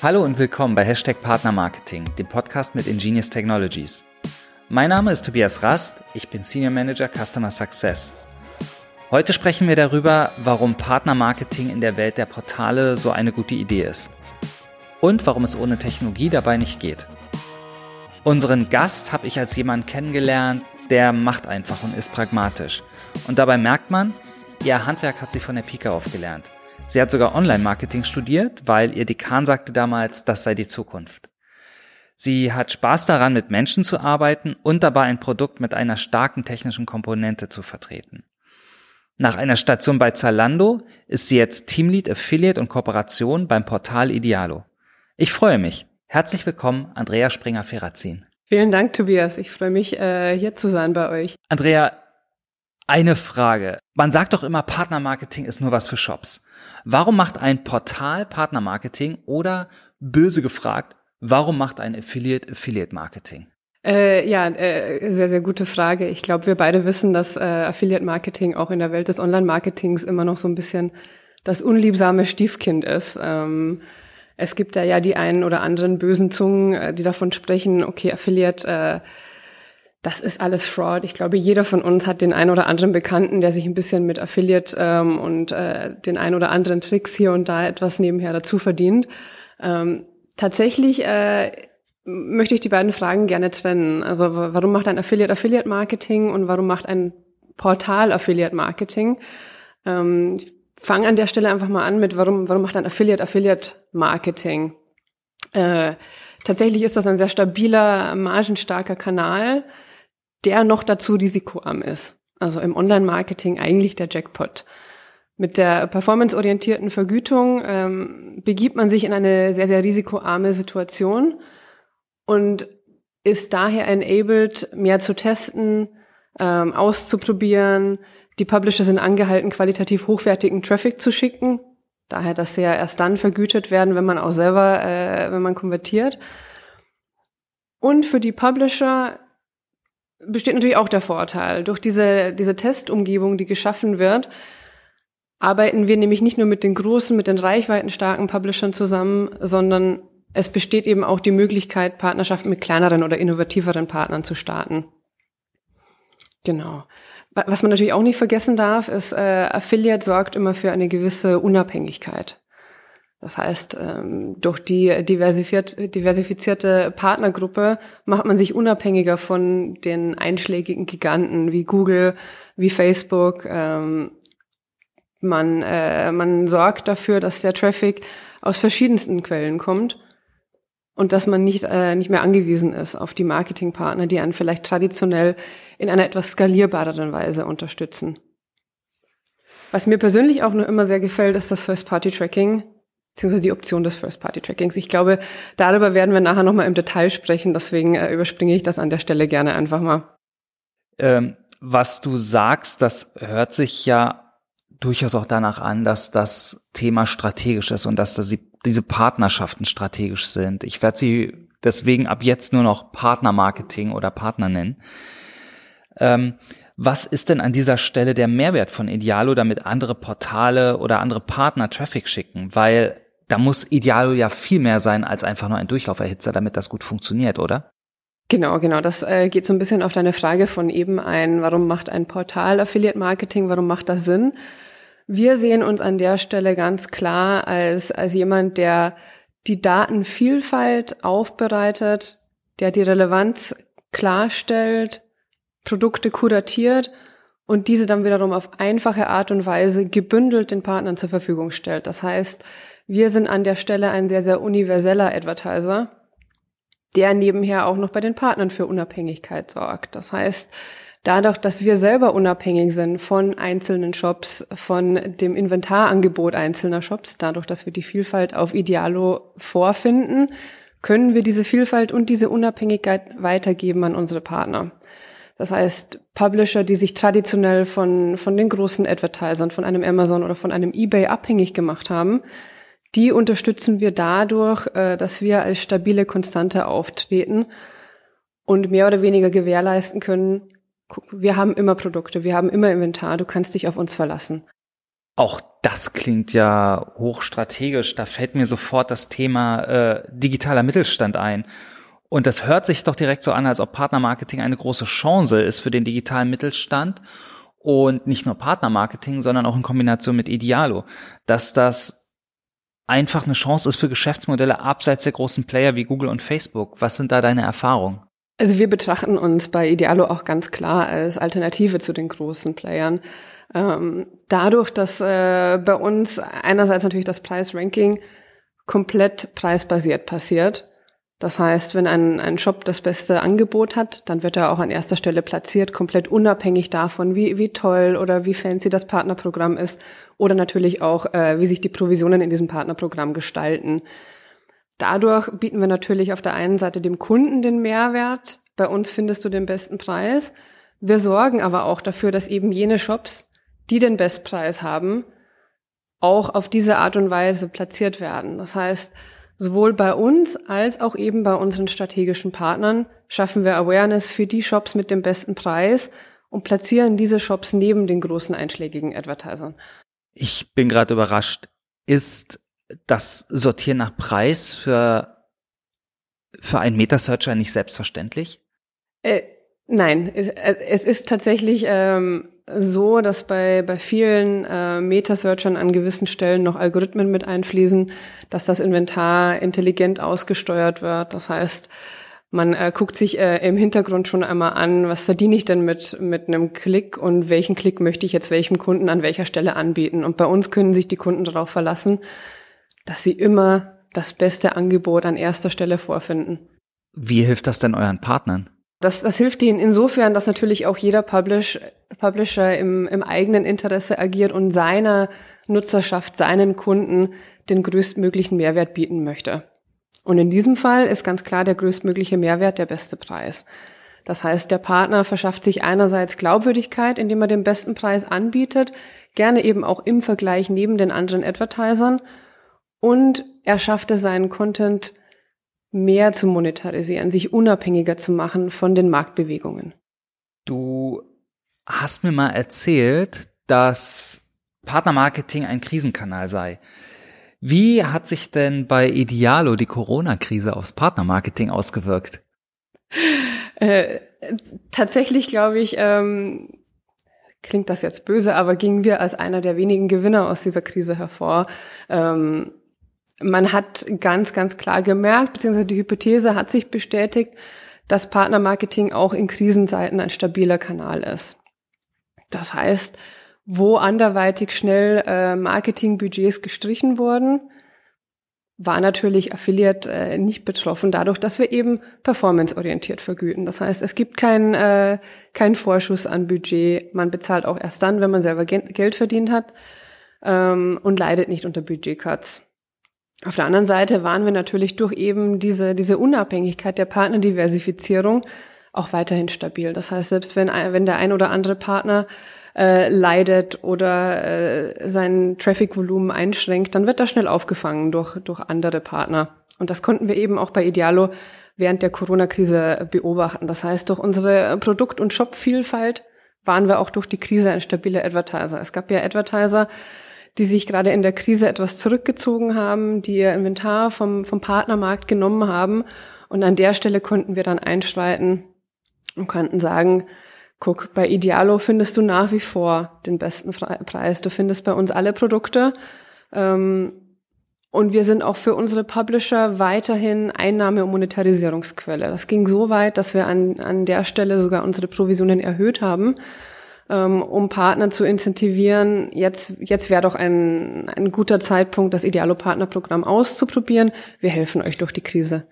Hallo und willkommen bei Hashtag Partner Marketing, dem Podcast mit Ingenious Technologies. Mein Name ist Tobias Rast, ich bin Senior Manager Customer Success. Heute sprechen wir darüber, warum Partnermarketing in der Welt der Portale so eine gute Idee ist. Und warum es ohne Technologie dabei nicht geht. Unseren Gast habe ich als jemand kennengelernt, der macht einfach und ist pragmatisch. Und dabei merkt man, ihr Handwerk hat sie von der Pike auf gelernt. Sie hat sogar Online-Marketing studiert, weil ihr Dekan sagte damals, das sei die Zukunft. Sie hat Spaß daran, mit Menschen zu arbeiten und dabei ein Produkt mit einer starken technischen Komponente zu vertreten. Nach einer Station bei Zalando ist sie jetzt Teamlead Affiliate und Kooperation beim Portal Idealo. Ich freue mich. Herzlich willkommen, Andrea Springer-Ferrazin. Vielen Dank, Tobias. Ich freue mich, äh, hier zu sein bei euch. Andrea, eine Frage. Man sagt doch immer, Partnermarketing ist nur was für Shops. Warum macht ein Portal Partnermarketing oder böse gefragt, warum macht ein Affiliate Affiliate Marketing? Äh, ja, äh, sehr, sehr gute Frage. Ich glaube, wir beide wissen, dass äh, Affiliate Marketing auch in der Welt des Online-Marketings immer noch so ein bisschen das unliebsame Stiefkind ist. Ähm, es gibt da ja die einen oder anderen bösen Zungen, äh, die davon sprechen, okay, Affiliate, äh, das ist alles Fraud. Ich glaube, jeder von uns hat den einen oder anderen Bekannten, der sich ein bisschen mit Affiliate ähm, und äh, den einen oder anderen Tricks hier und da etwas nebenher dazu verdient. Ähm, tatsächlich äh, möchte ich die beiden Fragen gerne trennen. Also warum macht ein Affiliate Affiliate Marketing und warum macht ein Portal Affiliate Marketing? Ähm, ich fange an der Stelle einfach mal an mit, warum, warum macht ein Affiliate Affiliate Marketing? Äh, tatsächlich ist das ein sehr stabiler, margenstarker Kanal, der noch dazu risikoarm ist. Also im Online-Marketing eigentlich der Jackpot. Mit der performanceorientierten Vergütung ähm, begibt man sich in eine sehr, sehr risikoarme Situation und ist daher enabled, mehr zu testen, ähm, auszuprobieren. Die Publisher sind angehalten, qualitativ hochwertigen Traffic zu schicken. Daher, dass sie ja erst dann vergütet werden, wenn man auch selber, äh, wenn man konvertiert. Und für die Publisher besteht natürlich auch der Vorteil. Durch diese, diese Testumgebung, die geschaffen wird, arbeiten wir nämlich nicht nur mit den großen, mit den reichweitenstarken Publishern zusammen, sondern es besteht eben auch die Möglichkeit, Partnerschaften mit kleineren oder innovativeren Partnern zu starten. Genau. Was man natürlich auch nicht vergessen darf, ist, äh, Affiliate sorgt immer für eine gewisse Unabhängigkeit. Das heißt, ähm, durch die diversifizierte Partnergruppe macht man sich unabhängiger von den einschlägigen Giganten wie Google, wie Facebook. Ähm, man, äh, man sorgt dafür, dass der Traffic aus verschiedensten Quellen kommt und dass man nicht, äh, nicht mehr angewiesen ist auf die Marketingpartner, die einen vielleicht traditionell in einer etwas skalierbareren Weise unterstützen. Was mir persönlich auch nur immer sehr gefällt, ist das First-Party-Tracking, beziehungsweise die Option des First-Party-Trackings. Ich glaube, darüber werden wir nachher nochmal im Detail sprechen, deswegen äh, überspringe ich das an der Stelle gerne einfach mal. Ähm, was du sagst, das hört sich ja durchaus auch danach an, dass das Thema strategisch ist und dass das, diese Partnerschaften strategisch sind. Ich werde sie deswegen ab jetzt nur noch Partnermarketing oder Partner nennen. Ähm, was ist denn an dieser Stelle der Mehrwert von Idealo, damit andere Portale oder andere Partner Traffic schicken? Weil da muss Idealo ja viel mehr sein als einfach nur ein Durchlauferhitzer, damit das gut funktioniert, oder? Genau, genau. Das äh, geht so ein bisschen auf deine Frage von eben ein, warum macht ein Portal Affiliate Marketing, warum macht das Sinn? Wir sehen uns an der Stelle ganz klar als, als jemand, der die Datenvielfalt aufbereitet, der die Relevanz klarstellt, Produkte kuratiert und diese dann wiederum auf einfache Art und Weise gebündelt den Partnern zur Verfügung stellt. Das heißt, wir sind an der Stelle ein sehr, sehr universeller Advertiser, der nebenher auch noch bei den Partnern für Unabhängigkeit sorgt. Das heißt, dadurch, dass wir selber unabhängig sind von einzelnen Shops, von dem Inventarangebot einzelner Shops, dadurch, dass wir die Vielfalt auf Idealo vorfinden, können wir diese Vielfalt und diese Unabhängigkeit weitergeben an unsere Partner. Das heißt, Publisher, die sich traditionell von, von den großen Advertisern, von einem Amazon oder von einem eBay abhängig gemacht haben, die unterstützen wir dadurch, äh, dass wir als stabile Konstante auftreten und mehr oder weniger gewährleisten können, wir haben immer Produkte, wir haben immer Inventar, du kannst dich auf uns verlassen. Auch das klingt ja hochstrategisch. Da fällt mir sofort das Thema äh, digitaler Mittelstand ein. Und das hört sich doch direkt so an, als ob Partnermarketing eine große Chance ist für den digitalen Mittelstand. Und nicht nur Partnermarketing, sondern auch in Kombination mit Idealo. Dass das einfach eine Chance ist für Geschäftsmodelle abseits der großen Player wie Google und Facebook. Was sind da deine Erfahrungen? Also wir betrachten uns bei Idealo auch ganz klar als Alternative zu den großen Playern. Ähm, dadurch, dass äh, bei uns einerseits natürlich das Preis-Ranking komplett preisbasiert passiert. Das heißt, wenn ein, ein Shop das beste Angebot hat, dann wird er auch an erster Stelle platziert, komplett unabhängig davon, wie, wie toll oder wie fancy das Partnerprogramm ist oder natürlich auch, äh, wie sich die Provisionen in diesem Partnerprogramm gestalten. Dadurch bieten wir natürlich auf der einen Seite dem Kunden den Mehrwert. Bei uns findest du den besten Preis. Wir sorgen aber auch dafür, dass eben jene Shops, die den Bestpreis haben, auch auf diese Art und Weise platziert werden. Das heißt, sowohl bei uns als auch eben bei unseren strategischen Partnern schaffen wir Awareness für die Shops mit dem besten Preis und platzieren diese Shops neben den großen einschlägigen Advertisern. Ich bin gerade überrascht. Ist das Sortieren nach Preis für, für einen Metasearcher nicht selbstverständlich? Äh, nein, es ist tatsächlich ähm, so, dass bei, bei vielen äh, Metasearchern an gewissen Stellen noch Algorithmen mit einfließen, dass das Inventar intelligent ausgesteuert wird. Das heißt, man äh, guckt sich äh, im Hintergrund schon einmal an, was verdiene ich denn mit, mit einem Klick und welchen Klick möchte ich jetzt welchem Kunden an welcher Stelle anbieten. Und bei uns können sich die Kunden darauf verlassen, dass sie immer das beste Angebot an erster Stelle vorfinden. Wie hilft das denn euren Partnern? Das, das hilft ihnen insofern, dass natürlich auch jeder Publish, Publisher im, im eigenen Interesse agiert und seiner Nutzerschaft, seinen Kunden den größtmöglichen Mehrwert bieten möchte. Und in diesem Fall ist ganz klar der größtmögliche Mehrwert der beste Preis. Das heißt, der Partner verschafft sich einerseits Glaubwürdigkeit, indem er den besten Preis anbietet, gerne eben auch im Vergleich neben den anderen Advertisern und er schaffte seinen Content mehr zu monetarisieren, sich unabhängiger zu machen von den Marktbewegungen. Du hast mir mal erzählt, dass Partnermarketing ein Krisenkanal sei. Wie hat sich denn bei Idealo die Corona-Krise aufs Partnermarketing ausgewirkt? Äh, tatsächlich glaube ich, ähm, klingt das jetzt böse, aber gingen wir als einer der wenigen Gewinner aus dieser Krise hervor. Ähm, man hat ganz, ganz klar gemerkt, beziehungsweise die Hypothese hat sich bestätigt, dass Partnermarketing auch in Krisenzeiten ein stabiler Kanal ist. Das heißt, wo anderweitig schnell äh, Marketingbudgets gestrichen wurden, war natürlich Affiliate äh, nicht betroffen, dadurch, dass wir eben performanceorientiert vergüten. Das heißt, es gibt keinen äh, kein Vorschuss an Budget. Man bezahlt auch erst dann, wenn man selber Geld verdient hat ähm, und leidet nicht unter Budgetcuts. Auf der anderen Seite waren wir natürlich durch eben diese, diese Unabhängigkeit der Partnerdiversifizierung auch weiterhin stabil. Das heißt, selbst wenn, wenn der ein oder andere Partner äh, leidet oder äh, sein Traffic-Volumen einschränkt, dann wird das schnell aufgefangen durch, durch andere Partner. Und das konnten wir eben auch bei Idealo während der Corona-Krise beobachten. Das heißt, durch unsere Produkt- und Shop-Vielfalt waren wir auch durch die Krise ein stabiler Advertiser. Es gab ja Advertiser, die sich gerade in der Krise etwas zurückgezogen haben, die ihr Inventar vom, vom Partnermarkt genommen haben. Und an der Stelle konnten wir dann einschreiten und konnten sagen, guck, bei Idealo findest du nach wie vor den besten Preis. Du findest bei uns alle Produkte. Ähm, und wir sind auch für unsere Publisher weiterhin Einnahme- und Monetarisierungsquelle. Das ging so weit, dass wir an, an der Stelle sogar unsere Provisionen erhöht haben ähm, um Partner zu incentivieren. Jetzt, jetzt wäre doch ein, ein guter Zeitpunkt, das Idealo-Partnerprogramm auszuprobieren. Wir helfen euch durch die Krise.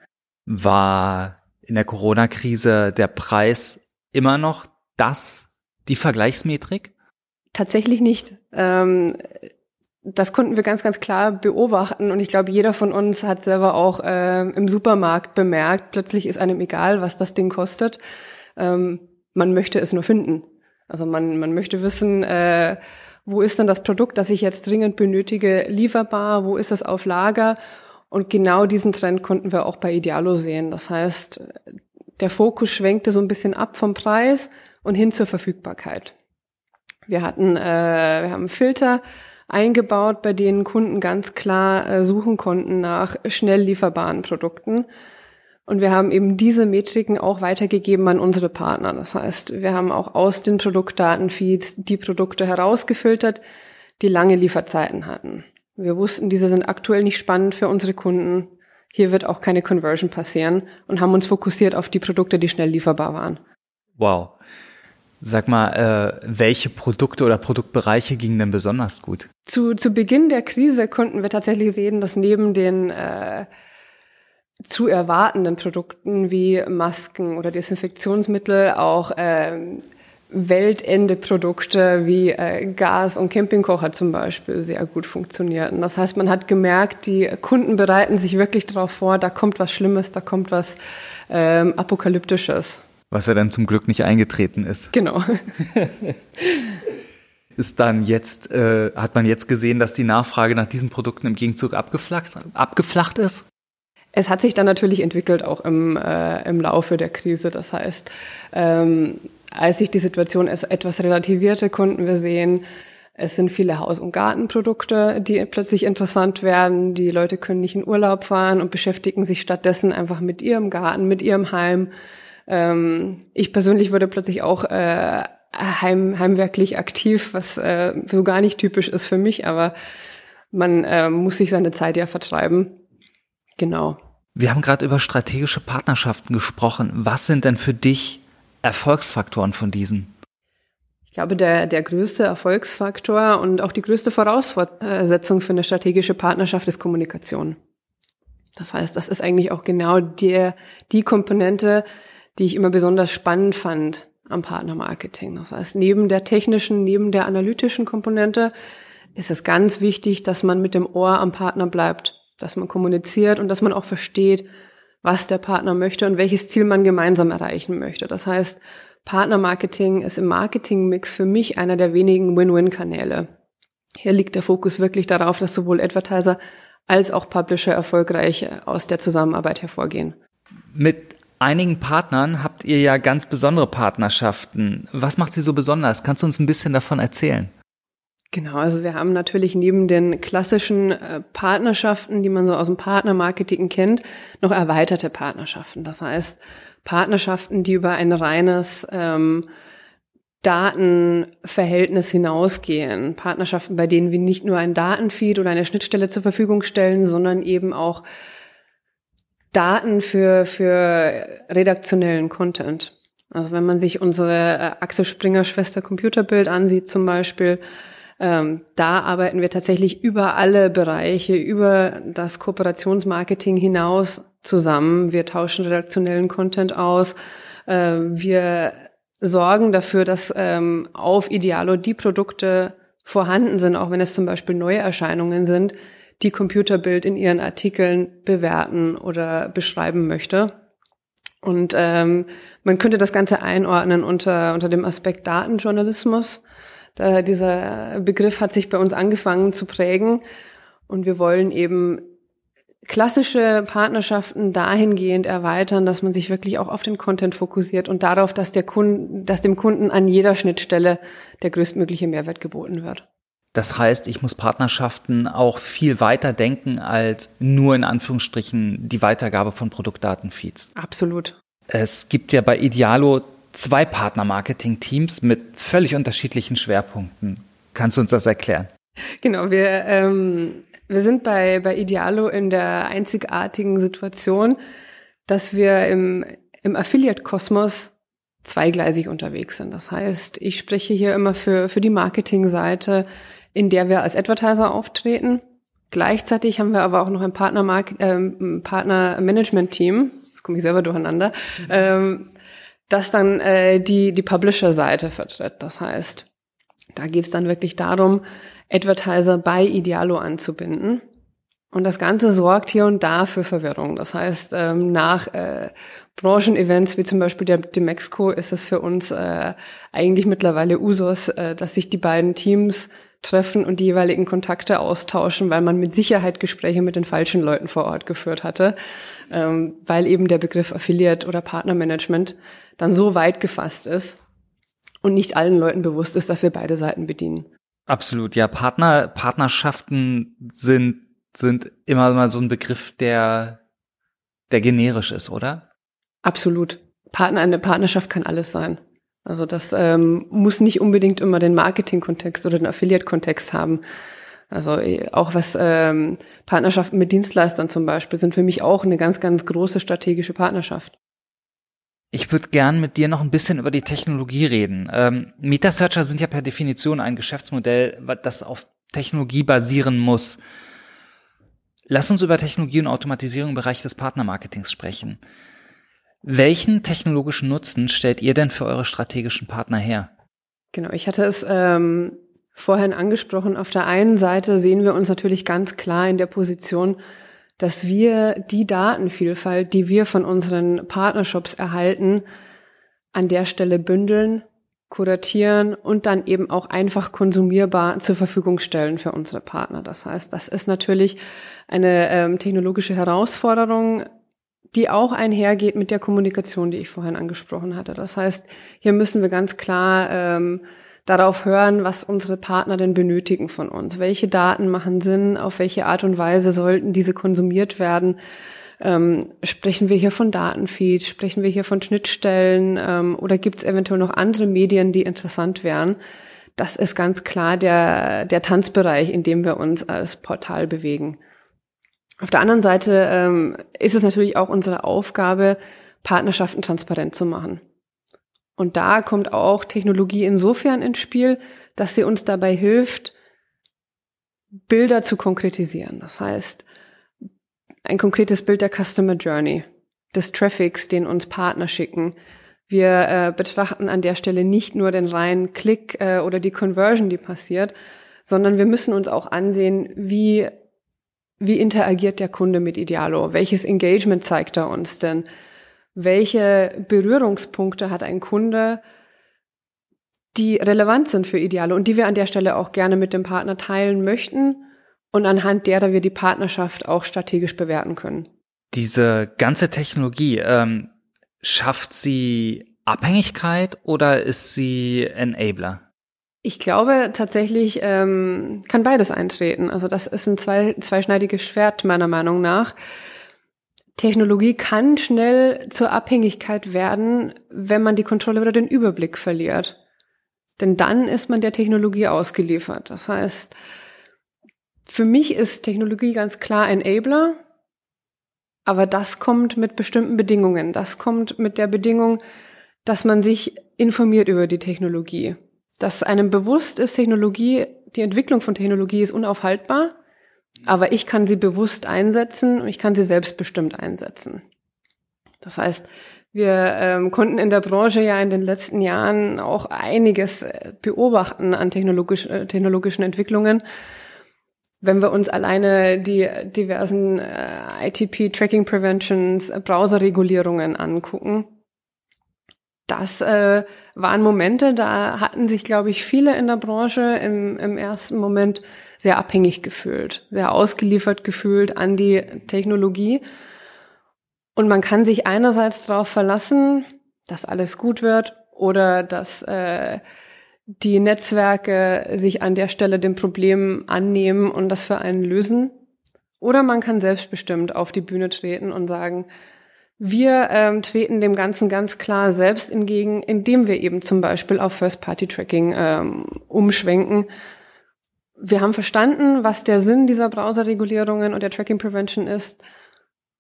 War in der Corona-Krise der Preis immer noch das, die Vergleichsmetrik? Tatsächlich nicht. Ähm, das konnten wir ganz, ganz klar beobachten und ich glaube, jeder von uns hat selber auch äh, im Supermarkt bemerkt, plötzlich ist einem egal, was das Ding kostet. Ähm, man möchte es nur finden. Also man, man möchte wissen, äh, wo ist denn das Produkt, das ich jetzt dringend benötige, lieferbar, wo ist es auf Lager? Und genau diesen Trend konnten wir auch bei Idealo sehen. Das heißt, der Fokus schwenkte so ein bisschen ab vom Preis und hin zur Verfügbarkeit. Wir hatten, äh, wir haben Filter eingebaut, bei denen Kunden ganz klar äh, suchen konnten nach schnell lieferbaren Produkten. Und wir haben eben diese Metriken auch weitergegeben an unsere Partner. Das heißt, wir haben auch aus den Produktdatenfeeds die Produkte herausgefiltert, die lange Lieferzeiten hatten. Wir wussten, diese sind aktuell nicht spannend für unsere Kunden. Hier wird auch keine Conversion passieren und haben uns fokussiert auf die Produkte, die schnell lieferbar waren. Wow. Sag mal, äh, welche Produkte oder Produktbereiche gingen denn besonders gut? Zu, zu Beginn der Krise konnten wir tatsächlich sehen, dass neben den äh, zu erwartenden Produkten wie Masken oder Desinfektionsmittel auch äh, Weltende-Produkte wie äh, Gas- und Campingkocher zum Beispiel sehr gut funktionierten. Das heißt, man hat gemerkt, die Kunden bereiten sich wirklich darauf vor, da kommt was Schlimmes, da kommt was ähm, Apokalyptisches. Was ja dann zum Glück nicht eingetreten ist. Genau. ist dann jetzt, äh, hat man jetzt gesehen, dass die Nachfrage nach diesen Produkten im Gegenzug abgeflacht, abgeflacht ist? Es hat sich dann natürlich entwickelt, auch im, äh, im Laufe der Krise. Das heißt, ähm, als sich die Situation etwas relativierte, konnten wir sehen, es sind viele Haus- und Gartenprodukte, die plötzlich interessant werden. Die Leute können nicht in Urlaub fahren und beschäftigen sich stattdessen einfach mit ihrem Garten, mit ihrem Heim. Ähm, ich persönlich wurde plötzlich auch äh, heim, heimwerklich aktiv, was äh, so gar nicht typisch ist für mich, aber man äh, muss sich seine Zeit ja vertreiben. Genau. Wir haben gerade über strategische Partnerschaften gesprochen. Was sind denn für dich Erfolgsfaktoren von diesen? Ich glaube, der, der größte Erfolgsfaktor und auch die größte Voraussetzung für eine strategische Partnerschaft ist Kommunikation. Das heißt, das ist eigentlich auch genau die, die Komponente, die ich immer besonders spannend fand am Partnermarketing. Das heißt, neben der technischen, neben der analytischen Komponente ist es ganz wichtig, dass man mit dem Ohr am Partner bleibt dass man kommuniziert und dass man auch versteht, was der Partner möchte und welches Ziel man gemeinsam erreichen möchte. Das heißt, Partnermarketing ist im Marketingmix für mich einer der wenigen Win-Win-Kanäle. Hier liegt der Fokus wirklich darauf, dass sowohl Advertiser als auch Publisher erfolgreich aus der Zusammenarbeit hervorgehen. Mit einigen Partnern habt ihr ja ganz besondere Partnerschaften. Was macht sie so besonders? Kannst du uns ein bisschen davon erzählen? Genau, also wir haben natürlich neben den klassischen äh, Partnerschaften, die man so aus dem Partnermarketing kennt, noch erweiterte Partnerschaften. Das heißt, Partnerschaften, die über ein reines ähm, Datenverhältnis hinausgehen. Partnerschaften, bei denen wir nicht nur ein Datenfeed oder eine Schnittstelle zur Verfügung stellen, sondern eben auch Daten für, für redaktionellen Content. Also wenn man sich unsere äh, Axel Springer Schwester Computerbild ansieht zum Beispiel, ähm, da arbeiten wir tatsächlich über alle Bereiche, über das Kooperationsmarketing hinaus zusammen. Wir tauschen redaktionellen Content aus. Äh, wir sorgen dafür, dass ähm, auf Idealo die Produkte vorhanden sind, auch wenn es zum Beispiel neue Erscheinungen sind, die Computerbild in ihren Artikeln bewerten oder beschreiben möchte. Und ähm, man könnte das Ganze einordnen unter, unter dem Aspekt Datenjournalismus. Da, dieser Begriff hat sich bei uns angefangen zu prägen und wir wollen eben klassische Partnerschaften dahingehend erweitern, dass man sich wirklich auch auf den Content fokussiert und darauf, dass der Kunde, dass dem Kunden an jeder Schnittstelle der größtmögliche Mehrwert geboten wird. Das heißt, ich muss Partnerschaften auch viel weiter denken als nur in Anführungsstrichen die Weitergabe von Produktdatenfeeds. Absolut. Es gibt ja bei Idealo zwei Partner-Marketing-Teams mit völlig unterschiedlichen Schwerpunkten. Kannst du uns das erklären? Genau, wir, ähm, wir sind bei, bei Idealo in der einzigartigen Situation, dass wir im, im Affiliate-Kosmos zweigleisig unterwegs sind. Das heißt, ich spreche hier immer für, für die Marketingseite, in der wir als Advertiser auftreten. Gleichzeitig haben wir aber auch noch ein Partner-Management-Team, Partner jetzt komme ich selber durcheinander, mhm. ähm, das dann äh, die, die Publisher-Seite vertritt. Das heißt, da geht es dann wirklich darum, Advertiser bei Idealo anzubinden. Und das Ganze sorgt hier und da für Verwirrung. Das heißt, ähm, nach äh, Branchenevents wie zum Beispiel der Demexco ist es für uns äh, eigentlich mittlerweile Usus, äh, dass sich die beiden Teams treffen und die jeweiligen Kontakte austauschen, weil man mit Sicherheit Gespräche mit den falschen Leuten vor Ort geführt hatte, ähm, weil eben der Begriff Affiliate oder Partnermanagement dann so weit gefasst ist und nicht allen Leuten bewusst ist, dass wir beide Seiten bedienen. Absolut, ja. Partner, Partnerschaften sind, sind immer mal so ein Begriff, der, der generisch ist, oder? Absolut. Partner, eine Partnerschaft kann alles sein. Also das ähm, muss nicht unbedingt immer den Marketing-Kontext oder den Affiliate-Kontext haben. Also äh, auch was ähm, Partnerschaften mit Dienstleistern zum Beispiel sind für mich auch eine ganz, ganz große strategische Partnerschaft. Ich würde gern mit dir noch ein bisschen über die Technologie reden. Ähm, Metasearcher sind ja per Definition ein Geschäftsmodell, das auf Technologie basieren muss. Lass uns über Technologie und Automatisierung im Bereich des Partnermarketings sprechen. Welchen technologischen Nutzen stellt ihr denn für eure strategischen Partner her? Genau, ich hatte es ähm, vorhin angesprochen. Auf der einen Seite sehen wir uns natürlich ganz klar in der Position, dass wir die Datenvielfalt, die wir von unseren Partnershops erhalten, an der Stelle bündeln, kuratieren und dann eben auch einfach konsumierbar zur Verfügung stellen für unsere Partner. Das heißt, das ist natürlich eine ähm, technologische Herausforderung, die auch einhergeht mit der Kommunikation, die ich vorhin angesprochen hatte. Das heißt, hier müssen wir ganz klar ähm, darauf hören, was unsere Partner denn benötigen von uns. Welche Daten machen Sinn? Auf welche Art und Weise sollten diese konsumiert werden? Ähm, sprechen wir hier von Datenfeeds? Sprechen wir hier von Schnittstellen? Ähm, oder gibt es eventuell noch andere Medien, die interessant wären? Das ist ganz klar der, der Tanzbereich, in dem wir uns als Portal bewegen. Auf der anderen Seite ähm, ist es natürlich auch unsere Aufgabe, Partnerschaften transparent zu machen. Und da kommt auch Technologie insofern ins Spiel, dass sie uns dabei hilft, Bilder zu konkretisieren. Das heißt, ein konkretes Bild der Customer Journey, des Traffics, den uns Partner schicken. Wir äh, betrachten an der Stelle nicht nur den reinen Klick äh, oder die Conversion, die passiert, sondern wir müssen uns auch ansehen, wie, wie interagiert der Kunde mit Idealo? Welches Engagement zeigt er uns denn? Welche Berührungspunkte hat ein Kunde, die relevant sind für Ideale und die wir an der Stelle auch gerne mit dem Partner teilen möchten und anhand derer wir die Partnerschaft auch strategisch bewerten können. Diese ganze Technologie, ähm, schafft sie Abhängigkeit oder ist sie Enabler? Ich glaube tatsächlich ähm, kann beides eintreten. Also das ist ein zwei, zweischneidiges Schwert meiner Meinung nach. Technologie kann schnell zur Abhängigkeit werden, wenn man die Kontrolle oder den Überblick verliert. Denn dann ist man der Technologie ausgeliefert. Das heißt, für mich ist Technologie ganz klar Enabler, aber das kommt mit bestimmten Bedingungen. Das kommt mit der Bedingung, dass man sich informiert über die Technologie. Dass einem bewusst ist, Technologie, die Entwicklung von Technologie ist unaufhaltbar aber ich kann sie bewusst einsetzen und ich kann sie selbstbestimmt einsetzen. Das heißt, wir ähm, konnten in der Branche ja in den letzten Jahren auch einiges äh, beobachten an technologisch, äh, technologischen Entwicklungen. Wenn wir uns alleine die diversen äh, ITP Tracking Preventions, äh, Browserregulierungen angucken, das äh, waren Momente, da hatten sich, glaube ich, viele in der Branche im, im ersten Moment sehr abhängig gefühlt, sehr ausgeliefert gefühlt an die Technologie. Und man kann sich einerseits darauf verlassen, dass alles gut wird oder dass äh, die Netzwerke sich an der Stelle dem Problem annehmen und das für einen lösen. Oder man kann selbstbestimmt auf die Bühne treten und sagen, wir ähm, treten dem Ganzen ganz klar selbst entgegen, indem wir eben zum Beispiel auf First-Party-Tracking ähm, umschwenken. Wir haben verstanden, was der Sinn dieser Browserregulierungen und der Tracking Prevention ist.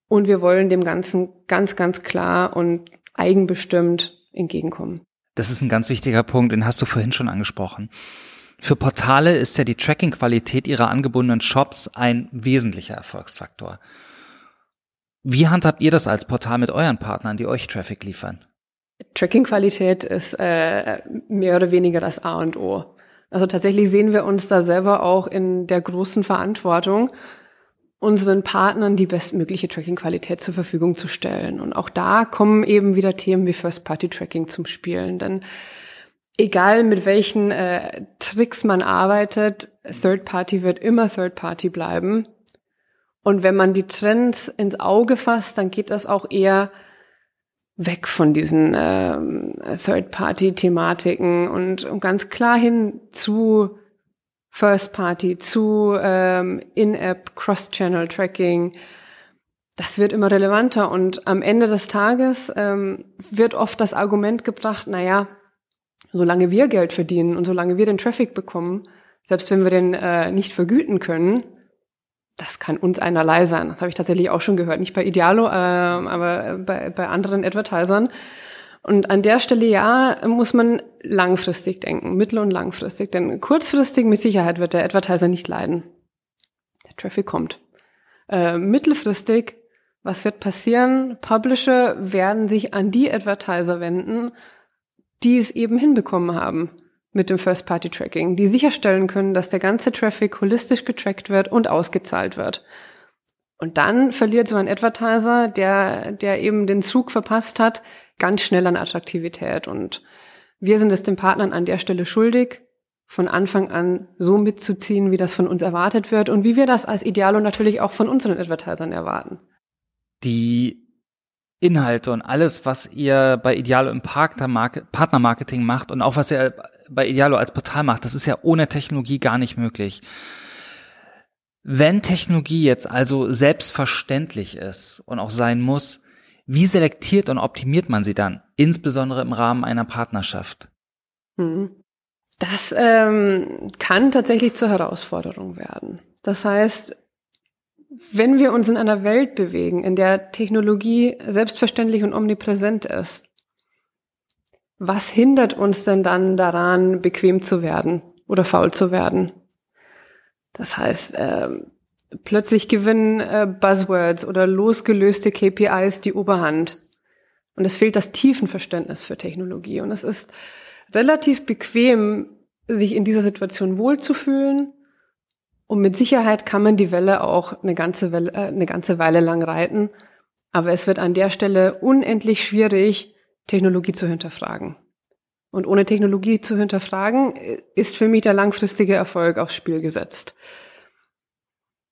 Und wir wollen dem Ganzen ganz, ganz klar und eigenbestimmt entgegenkommen. Das ist ein ganz wichtiger Punkt, den hast du vorhin schon angesprochen. Für Portale ist ja die Tracking-Qualität ihrer angebundenen Shops ein wesentlicher Erfolgsfaktor. Wie handhabt ihr das als Portal mit euren Partnern, die euch Traffic liefern? Tracking-Qualität ist äh, mehr oder weniger das A und O. Also tatsächlich sehen wir uns da selber auch in der großen Verantwortung, unseren Partnern die bestmögliche Tracking-Qualität zur Verfügung zu stellen. Und auch da kommen eben wieder Themen wie First-Party-Tracking zum Spielen. Denn egal mit welchen äh, Tricks man arbeitet, Third-Party wird immer Third-Party bleiben. Und wenn man die Trends ins Auge fasst, dann geht das auch eher weg von diesen ähm, Third-Party-Thematiken und, und ganz klar hin zu First Party zu ähm, In-App Cross-Channel Tracking. Das wird immer relevanter und am Ende des Tages ähm, wird oft das Argument gebracht, na ja, solange wir Geld verdienen und solange wir den Traffic bekommen, selbst wenn wir den äh, nicht vergüten können, das kann uns einerlei sein. Das habe ich tatsächlich auch schon gehört. Nicht bei Idealo, äh, aber bei, bei anderen Advertisern. Und an der Stelle ja, muss man langfristig denken, mittel- und langfristig. Denn kurzfristig mit Sicherheit wird der Advertiser nicht leiden. Der Traffic kommt. Äh, mittelfristig, was wird passieren? Publisher werden sich an die Advertiser wenden, die es eben hinbekommen haben mit dem First-Party-Tracking, die sicherstellen können, dass der ganze Traffic holistisch getrackt wird und ausgezahlt wird. Und dann verliert so ein Advertiser, der, der eben den Zug verpasst hat, ganz schnell an Attraktivität. Und wir sind es den Partnern an der Stelle schuldig, von Anfang an so mitzuziehen, wie das von uns erwartet wird und wie wir das als Idealo natürlich auch von unseren Advertisern erwarten. Die Inhalte und alles, was ihr bei Idealo im Partnermarketing macht und auch was ihr bei Idealo als Portal macht, das ist ja ohne Technologie gar nicht möglich. Wenn Technologie jetzt also selbstverständlich ist und auch sein muss, wie selektiert und optimiert man sie dann, insbesondere im Rahmen einer Partnerschaft? Hm. Das ähm, kann tatsächlich zur Herausforderung werden. Das heißt, wenn wir uns in einer Welt bewegen, in der Technologie selbstverständlich und omnipräsent ist, was hindert uns denn dann daran, bequem zu werden oder faul zu werden? Das heißt, äh, plötzlich gewinnen äh, Buzzwords oder losgelöste KPIs die Oberhand. Und es fehlt das Tiefenverständnis für Technologie. Und es ist relativ bequem, sich in dieser Situation wohlzufühlen. Und mit Sicherheit kann man die Welle auch eine ganze, Welle, äh, eine ganze Weile lang reiten. Aber es wird an der Stelle unendlich schwierig, Technologie zu hinterfragen. Und ohne Technologie zu hinterfragen, ist für mich der langfristige Erfolg aufs Spiel gesetzt.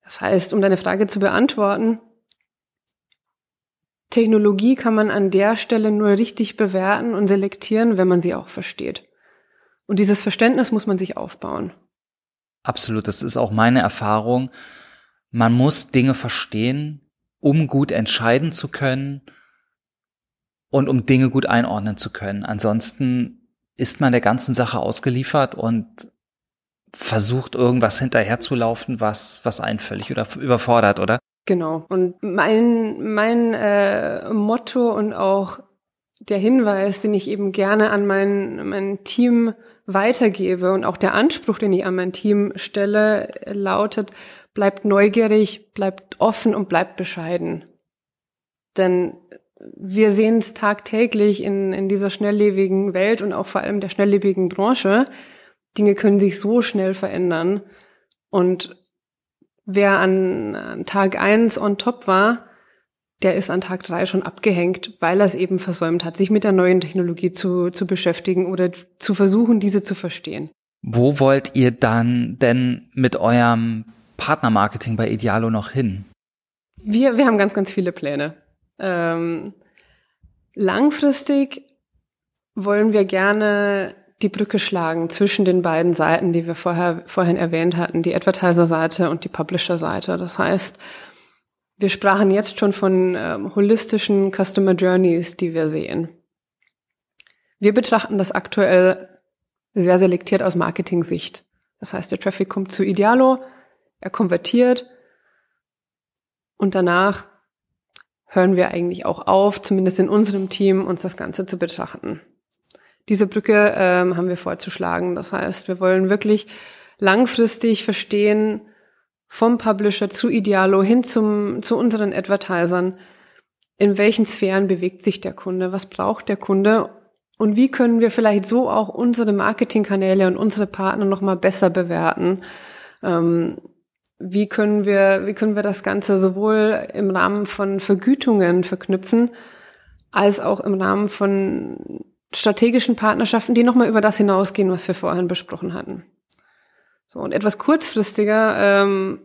Das heißt, um deine Frage zu beantworten, Technologie kann man an der Stelle nur richtig bewerten und selektieren, wenn man sie auch versteht. Und dieses Verständnis muss man sich aufbauen. Absolut, das ist auch meine Erfahrung. Man muss Dinge verstehen, um gut entscheiden zu können und um Dinge gut einordnen zu können. Ansonsten ist man der ganzen Sache ausgeliefert und versucht irgendwas hinterherzulaufen, was was einen völlig oder überfordert, oder? Genau. Und mein mein äh, Motto und auch der Hinweis, den ich eben gerne an mein mein Team weitergebe und auch der Anspruch, den ich an mein Team stelle, lautet: Bleibt neugierig, bleibt offen und bleibt bescheiden. Denn wir sehen es tagtäglich in, in dieser schnelllebigen Welt und auch vor allem der schnelllebigen Branche. Dinge können sich so schnell verändern. Und wer an, an Tag eins on top war, der ist an Tag drei schon abgehängt, weil er es eben versäumt hat, sich mit der neuen Technologie zu, zu beschäftigen oder zu versuchen, diese zu verstehen. Wo wollt ihr dann denn mit eurem Partnermarketing bei Idealo noch hin? Wir, wir haben ganz, ganz viele Pläne. Ähm, langfristig wollen wir gerne die Brücke schlagen zwischen den beiden Seiten, die wir vorher, vorhin erwähnt hatten, die Advertiser-Seite und die Publisher-Seite. Das heißt, wir sprachen jetzt schon von ähm, holistischen Customer Journeys, die wir sehen. Wir betrachten das aktuell sehr selektiert aus Marketing-Sicht. Das heißt, der Traffic kommt zu Idealo, er konvertiert und danach hören wir eigentlich auch auf, zumindest in unserem Team, uns das Ganze zu betrachten. Diese Brücke ähm, haben wir vorzuschlagen. Das heißt, wir wollen wirklich langfristig verstehen, vom Publisher zu Idealo hin zum, zu unseren Advertisern, in welchen Sphären bewegt sich der Kunde, was braucht der Kunde und wie können wir vielleicht so auch unsere Marketingkanäle und unsere Partner nochmal besser bewerten. Ähm, wie können wir, wie können wir das Ganze sowohl im Rahmen von Vergütungen verknüpfen, als auch im Rahmen von strategischen Partnerschaften, die nochmal über das hinausgehen, was wir vorhin besprochen hatten. So, und etwas kurzfristiger ähm,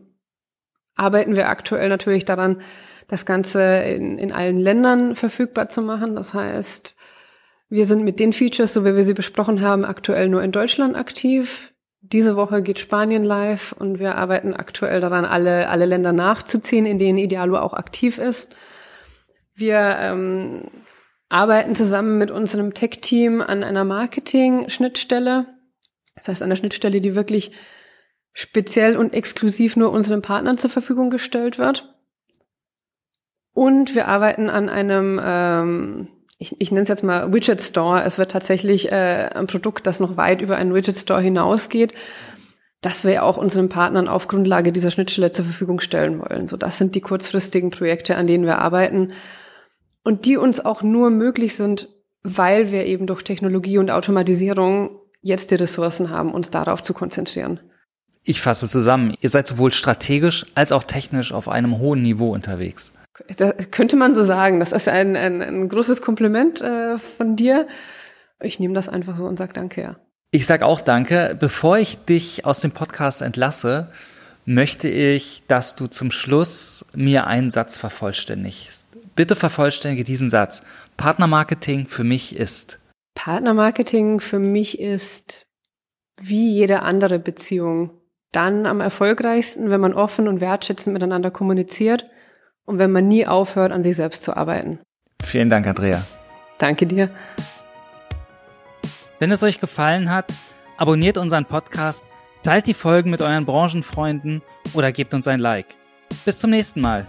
arbeiten wir aktuell natürlich daran, das Ganze in, in allen Ländern verfügbar zu machen. Das heißt, wir sind mit den Features, so wie wir sie besprochen haben, aktuell nur in Deutschland aktiv. Diese Woche geht Spanien live und wir arbeiten aktuell daran, alle, alle Länder nachzuziehen, in denen Idealo auch aktiv ist. Wir ähm, arbeiten zusammen mit unserem Tech-Team an einer Marketing-Schnittstelle. Das heißt, einer Schnittstelle, die wirklich speziell und exklusiv nur unseren Partnern zur Verfügung gestellt wird. Und wir arbeiten an einem, ähm, ich, ich nenne es jetzt mal Widget Store. Es wird tatsächlich äh, ein Produkt, das noch weit über einen Widget Store hinausgeht, das wir auch unseren Partnern auf Grundlage dieser Schnittstelle zur Verfügung stellen wollen. So, das sind die kurzfristigen Projekte, an denen wir arbeiten und die uns auch nur möglich sind, weil wir eben durch Technologie und Automatisierung jetzt die Ressourcen haben, uns darauf zu konzentrieren. Ich fasse zusammen, ihr seid sowohl strategisch als auch technisch auf einem hohen Niveau unterwegs. Das könnte man so sagen. Das ist ein, ein, ein großes Kompliment äh, von dir. Ich nehme das einfach so und sage danke, ja. Ich sage auch danke. Bevor ich dich aus dem Podcast entlasse, möchte ich, dass du zum Schluss mir einen Satz vervollständigst. Bitte vervollständige diesen Satz. Partnermarketing für mich ist. Partnermarketing für mich ist wie jede andere Beziehung dann am erfolgreichsten, wenn man offen und wertschätzend miteinander kommuniziert und wenn man nie aufhört, an sich selbst zu arbeiten. Vielen Dank, Andrea. Danke dir. Wenn es euch gefallen hat, abonniert unseren Podcast, teilt die Folgen mit euren Branchenfreunden oder gebt uns ein Like. Bis zum nächsten Mal.